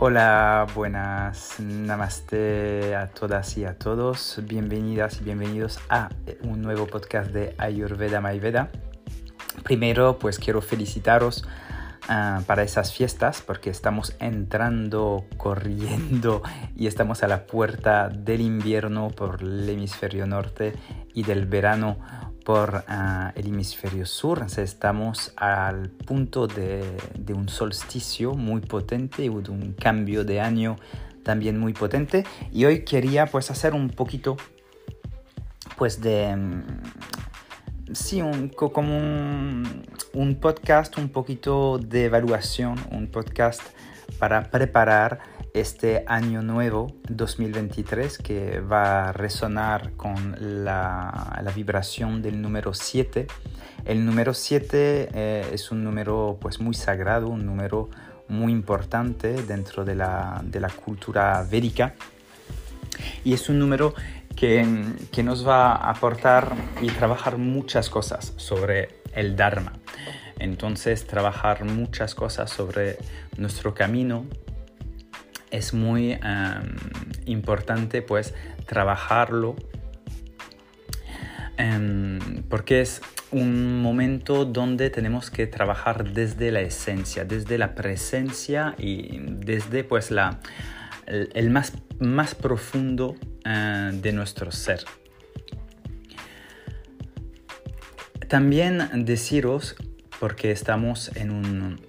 Hola, buenas, namaste a todas y a todos. Bienvenidas y bienvenidos a un nuevo podcast de Ayurveda Mayveda. Primero, pues quiero felicitaros uh, para esas fiestas porque estamos entrando, corriendo y estamos a la puerta del invierno por el hemisferio norte y del verano por uh, el hemisferio sur. estamos al punto de, un solsticio muy potente y un cambio de año también muy potente. Y hoy quería pues hacer un poquito pues de... Mm, sí, un, como un podcast un poquito de evaluación, un podcast para preparar este año nuevo 2023 que va a resonar con la, la vibración del número 7. El número 7 eh, es un número pues muy sagrado, un número muy importante dentro de la, de la cultura védica y es un número que, que, nos va a aportar y trabajar muchas cosas sobre el Dharma. Entonces, trabajar muchas cosas sobre nuestro camino, es muy importante pues trabajarlo em, porque es un momento donde tenemos que trabajar desde la esencia, desde la presencia y desde pues la, el, más, más profundo eh, de nuestro ser. También deciros, porque estamos en un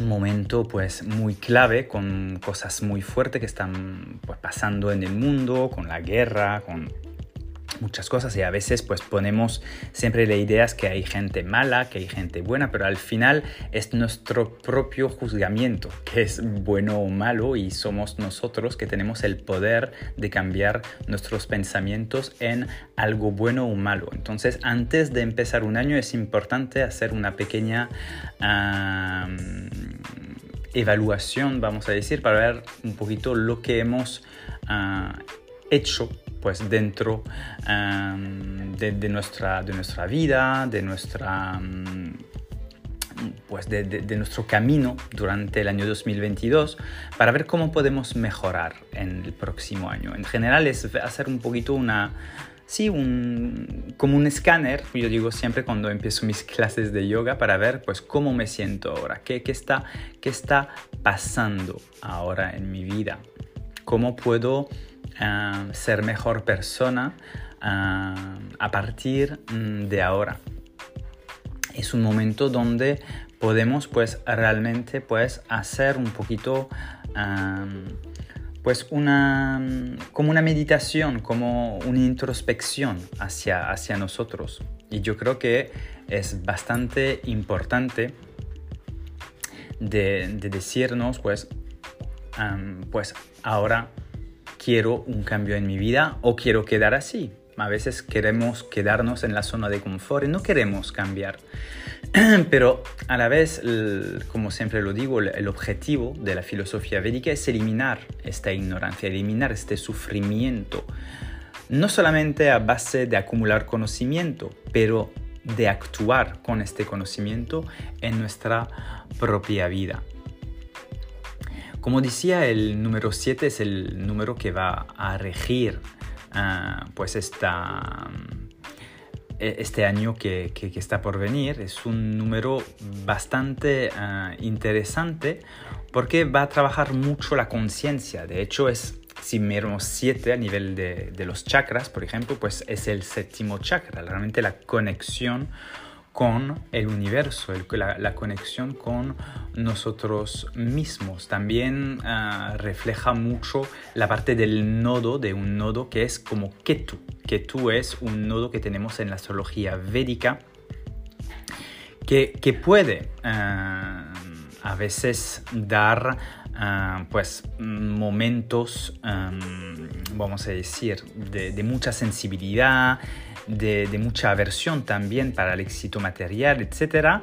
momento pues muy clave con cosas muy fuertes que están pues, pasando en el mundo, con la guerra, con muchas cosas y a veces pues ponemos siempre la idea que hay gente mala, que hay gente buena, pero al final es nuestro propio juzgamiento que es bueno o malo y somos nosotros que tenemos el poder de cambiar nuestros pensamientos en algo bueno o malo. Entonces antes de empezar un año es importante hacer una pequeña evaluación, vamos a decir, para ver un poquito lo que hemos ah, hecho pues dentro de, nuestra, de nuestra vida, de nuestra pues de, de, nuestro camino durante el año 2022 para ver cómo podemos mejorar en el próximo año. En general es hacer un poquito una, sí, un, como un escáner, yo digo siempre cuando empiezo mis clases de yoga para ver pues cómo me siento ahora, qué, qué, está, qué está pasando ahora en mi vida, cómo puedo ser mejor persona a partir mm, de ahora. Es un momento donde podemos pues realmente pues hacer un poquito pues una como una meditación como una introspección hacia, hacia nosotros y yo creo que es bastante importante de, decirnos pues pues ahora quiero un cambio en mi vida o quiero quedar así. A veces queremos quedarnos en la zona de confort y no queremos cambiar. Pero a la vez, como siempre lo digo, el objetivo de la filosofía védica es eliminar esta ignorancia, eliminar este sufrimiento. No solamente a base de acumular conocimiento, pero de actuar con este conocimiento en nuestra propia vida. Como decía, el número 7 es el número que va a regir ah, pues esta, e, este año que, está por venir. Es un número bastante ah, interesante porque va a trabajar mucho la conciencia. De hecho, es, si miramos 7 a nivel de, de los chakras, por ejemplo, pues es el séptimo chakra, realmente la conexión con el universo, la, conexión con nosotros mismos. También ah, refleja mucho la parte del nodo, de un nodo que es como Ketu. Ketu es un nodo que tenemos en la astrología védica que, que puede ah, a veces dar ah, pues momentos, vamos a decir, de mucha sensibilidad, de, mucha aversión también para el éxito material, etc.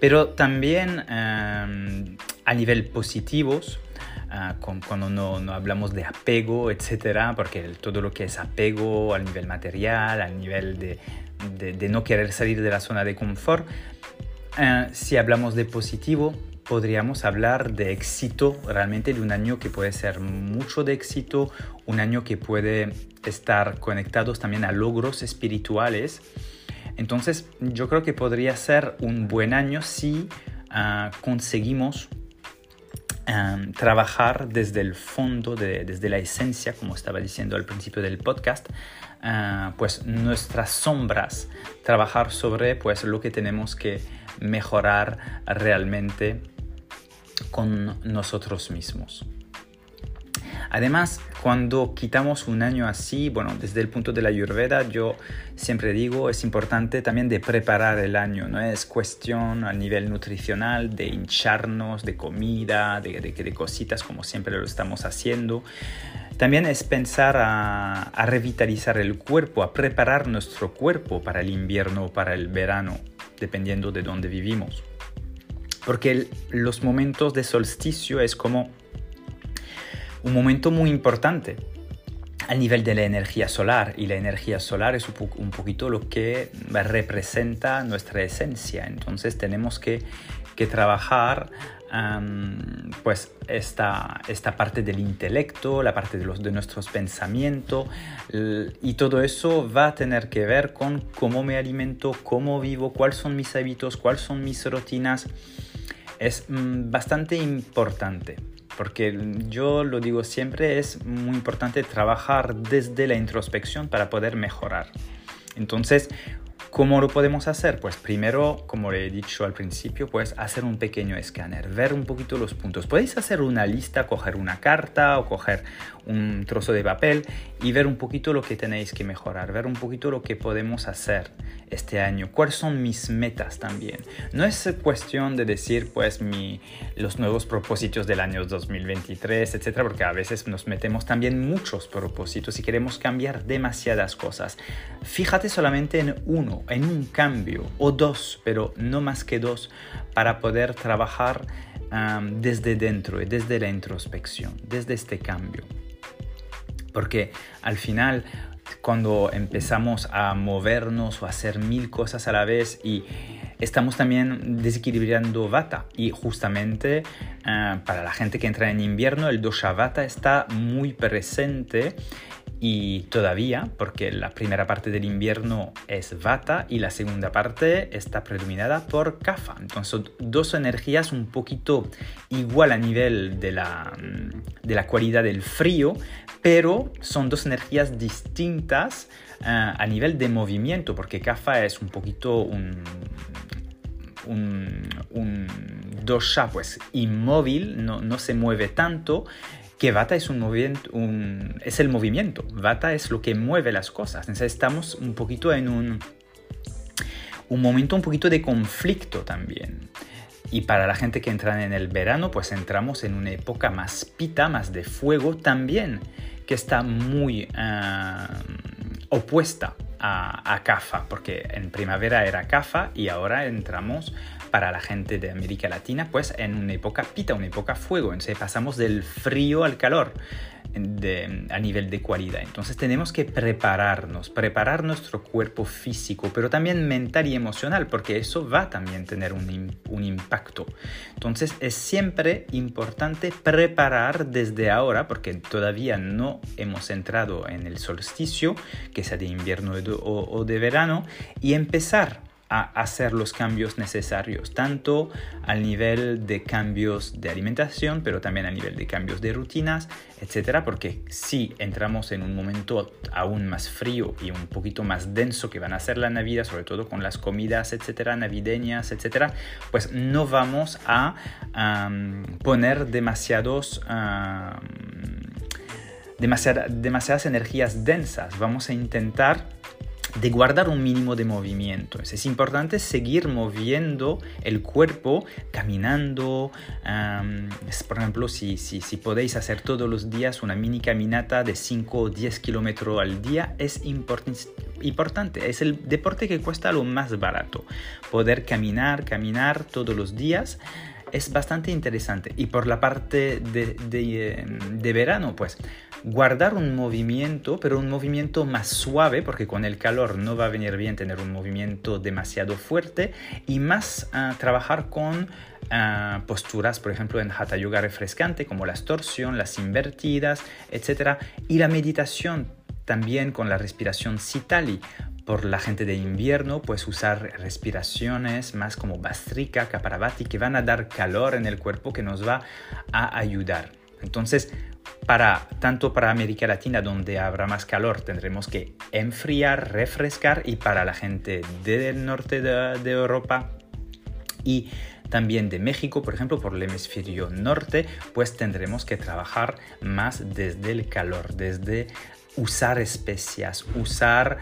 Pero también a nivel positivos, ah, cuando no, hablamos de apego, etc. Porque todo lo que es apego al nivel material, al nivel de, no querer salir de la zona de confort, eh, si hablamos de positivo, podríamos hablar de éxito, realmente de un año que puede ser mucho de éxito, un año que puede estar conectados también a logros espirituales. Entonces yo creo que podría ser un buen año si ah, conseguimos trabajar desde el fondo, desde la esencia, como estaba diciendo al principio del podcast, ah, pues nuestras sombras, trabajar sobre pues lo que tenemos que mejorar realmente con nosotros mismos. Además, cuando quitamos un año así, bueno, desde el punto de la ayurveda, yo siempre digo, es importante también de preparar el año, no es cuestión a nivel nutricional de hincharnos de comida, de, de, cositas como siempre lo estamos haciendo. También es pensar a, revitalizar el cuerpo, a preparar nuestro cuerpo para el invierno o para el verano, dependiendo de dónde vivimos. Porque los momentos de solsticio es como un momento muy importante al nivel de la energía solar y la energía solar es un poquito lo que representa nuestra esencia entonces tenemos que, trabajar pues esta, esta parte del intelecto, la parte de, los, de nuestros pensamientos y todo eso va a tener que ver con cómo me alimento, cómo vivo, cuáles son mis hábitos, cuáles son mis rutinas. Es mm, bastante importante porque yo lo digo siempre, es muy importante trabajar desde la introspección para poder mejorar. Entonces, ¿Cómo lo podemos hacer? Pues primero, como le he dicho al principio, pues hacer un pequeño escáner, ver un poquito los puntos. Podéis hacer una lista, coger una carta o coger un trozo de papel y ver un poquito lo que tenéis que mejorar, ver un poquito lo que podemos hacer este año, cuáles son mis metas también. No es cuestión de decir pues mi, los nuevos propósitos del año 2023, etcétera, porque a veces nos metemos también muchos propósitos y queremos cambiar demasiadas cosas. Fíjate solamente en uno, en un cambio o dos, pero no más que dos, para poder trabajar desde dentro y desde la introspección, desde este cambio. Porque al final cuando empezamos a movernos o a hacer mil cosas a la vez y estamos también desequilibrando Vata y justamente eh, para la gente que entra en invierno el dosha Vata está muy presente y todavía, porque la primera parte del invierno es Vata y la segunda parte está predominada por Kapha. Entonces, dos energías un poquito igual a nivel de la, de la cualidad del frío, pero son dos energías distintas eh, a nivel de movimiento, porque Kapha es un poquito un, un, un dosha pues inmóvil, no, no se mueve tanto, que Vata es, un movimiento, es el movimiento, Vata es lo que mueve las cosas. Entonces estamos un poquito en un, un momento un poquito de conflicto también. Y para la gente que entra en el verano, pues entramos en una época más pita, más de fuego también, que está muy ah, opuesta a, a Cafa, porque en primavera era Cafa y ahora entramos para la gente de América Latina, pues en una época pita, una época fuego. Entonces pasamos del frío al calor a nivel de cualidad. Entonces tenemos que prepararnos, preparar nuestro cuerpo físico, pero también mental y emocional, porque eso va a también tener un, un impacto. Entonces es siempre importante preparar desde ahora, porque todavía no hemos entrado en el solsticio, que sea de invierno o de verano, y empezar a hacer los cambios necesarios, tanto al nivel de cambios de alimentación, pero también a nivel de cambios de rutinas, etcétera, porque si entramos en un momento aún más frío y un poquito más denso que van a ser la Navidad, sobre todo con las comidas, etcétera, navideñas, etcétera, pues no vamos a poner demasiados demasiadas energías densas, vamos a intentar de guardar un mínimo de movimiento. Es importante seguir moviendo el cuerpo, caminando. por ejemplo, si, si, si, podéis hacer todos los días una mini caminata de 5 o 10 kilómetros al día, es importante. Es el deporte que cuesta lo más barato. Poder caminar, caminar todos los días es bastante interesante. Y por la parte de, de, de verano, pues guardar un movimiento, pero un movimiento más suave, porque con el calor no va a venir bien tener un movimiento demasiado fuerte, y más uh, trabajar con uh, posturas, por ejemplo, en Hatha Yoga refrescante, como la torsión, las invertidas, etc. Y la meditación también con la respiración Sitali. Por la gente de invierno, pues usar respiraciones más como Bastrika, Kaparabati, que van a dar calor en el cuerpo, que nos va a ayudar. Entonces, para, tanto para América Latina, donde habrá más calor, tendremos que enfriar, refrescar, y para la gente del norte de, de Europa y también de México, por ejemplo, por el hemisferio norte, pues tendremos que trabajar más desde el calor, desde usar especias, usar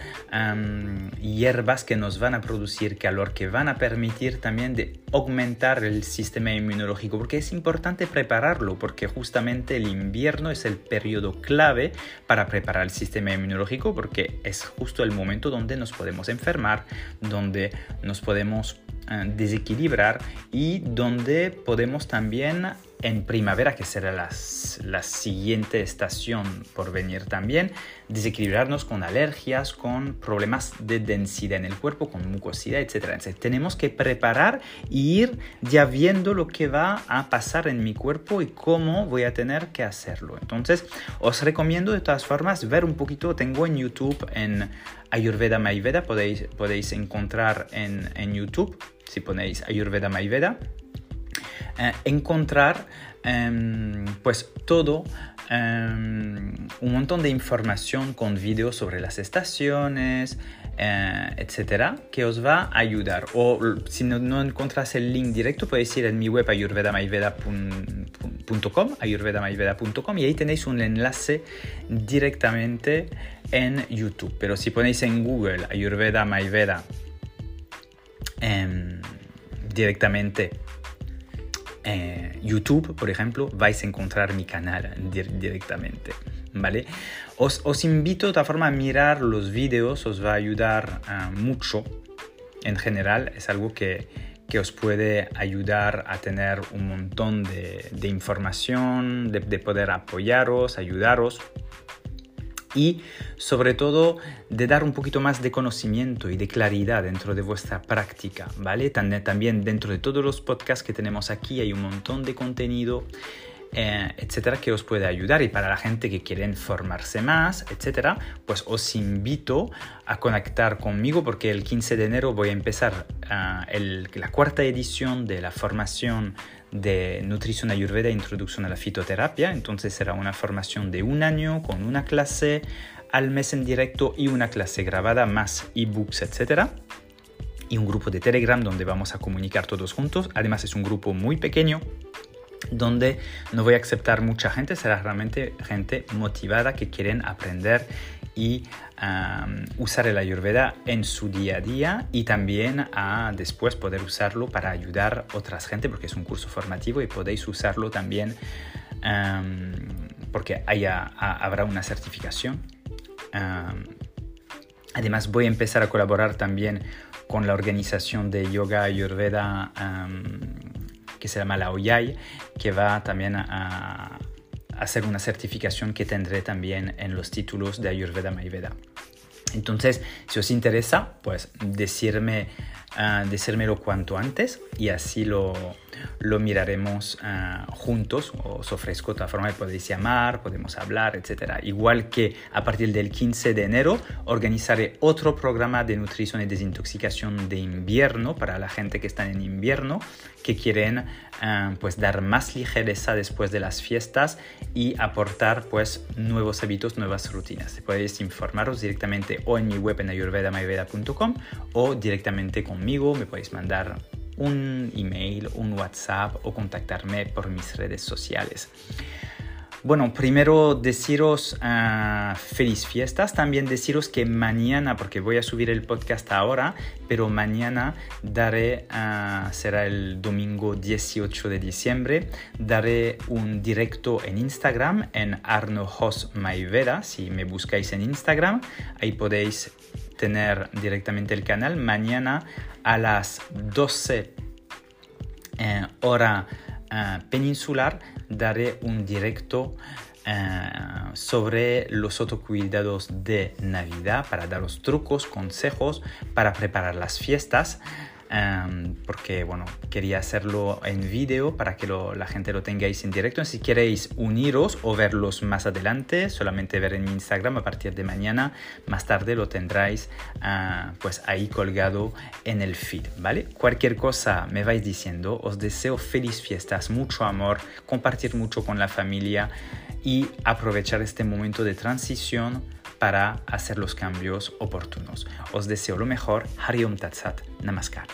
hierbas que nos van a producir calor, que van a permitir también de aumentar el sistema inmunológico, porque es importante prepararlo, porque justamente el invierno es el periodo clave para preparar el sistema inmunológico, porque es justo el momento donde nos podemos enfermar, donde nos podemos uh, desequilibrar y donde podemos también en primavera, que será la, siguiente estación por venir también, desequilibrarnos con alergias, con problemas de densidad en el cuerpo, con mucosidad, etc. Entonces, tenemos que preparar e ir ya viendo lo que va a pasar en mi cuerpo y cómo voy a tener que hacerlo. Entonces, os recomiendo de todas formas ver un poquito, tengo en YouTube, en Ayurveda Mayveda, podéis, podéis encontrar en, en YouTube, si ponéis Ayurveda Mayveda eh, encontrar em, pues todo em, un montón de información con vídeos sobre las estaciones, eh, etcétera, que os va a ayudar. O si no, no encontras el link directo, podéis ir en mi web ayurvedamayveda.com, ayurvedamayveda.com y ahí tenéis un enlace directamente en YouTube. Pero si ponéis en Google Ayurveda Mayveda em, directamente eh, YouTube, por ejemplo, vais a encontrar mi canal directamente. ¿Vale? Os, invito de otra forma a mirar los vídeos, os va a ayudar uh, mucho. En general, es algo que, que, os puede ayudar a tener un montón de, información, de poder apoyaros, ayudaros y sobre todo de dar un poquito más de conocimiento y de claridad dentro de vuestra práctica, ¿vale? También dentro de todos los podcasts que tenemos aquí hay un montón de contenido eh, etcétera, que os puede ayudar. Y para la gente que quiere formarse más, etcétera, pues os invito a conectar conmigo porque el 15 de enero voy a empezar uh, la cuarta edición de la formación de nutrición ayurveda e introducción a la fitoterapia. Entonces será una formación de un año con una clase al mes en directo y una clase grabada más ebooks, etcétera y un grupo de Telegram donde vamos a comunicar todos juntos. Además es un grupo muy pequeño donde no voy a aceptar mucha gente, será realmente gente motivada que quieren aprender y um, usar el ayurveda en su día a día y también a después poder usarlo para ayudar a otras gente porque es un curso formativo y podéis usarlo también um, porque haya, habrá una certificación. Um, además voy a empezar a colaborar también con la organización de yoga ayurveda que se llama la OYAI, que va también a, hacer una certificación que tendré también en los títulos de Ayurveda Mayveda. Entonces, si os interesa, pues decirme, uh, decírmelo cuanto antes y así lo, lo miraremos uh, juntos. Os ofrezco otra forma, podéis llamar, podemos hablar, etc. Igual que a partir del 15 de enero organizaré otro programa de nutrición y desintoxicación de invierno para la gente que está en invierno, que quieren uh, pues dar más ligereza después de las fiestas y aportar pues nuevos hábitos, nuevas rutinas. Podéis informaros directamente o en mi web en ayurvedamayveda.com o directamente conmigo, me podéis mandar un email, un WhatsApp o contactarme por mis redes sociales. Bueno, primero deciros uh, feliz fiestas, también deciros que mañana, porque voy a subir el podcast ahora, pero mañana daré, uh, será el domingo 18 de diciembre, daré un directo en Instagram, en Arno Jos Maivera, si me buscáis en Instagram, ahí podéis tener directamente el canal. Mañana a las 12 eh, hora eh, peninsular daré un directo sobre los autocuidados de Navidad para daros trucos, consejos para preparar las fiestas. Porque bueno, quería hacerlo en vídeo para que la gente lo tengáis en directo. Si queréis uniros o verlos más adelante, solamente ver en mi Instagram a partir de mañana, más tarde lo tendráis ah, pues ahí colgado en el feed, ¿vale? Cualquier cosa me vais diciendo, os deseo feliz fiestas, mucho amor, compartir mucho con la familia y aprovechar este momento de transición para hacer los cambios oportunos. Os deseo lo mejor. Hariom Tatsat. Namaskar.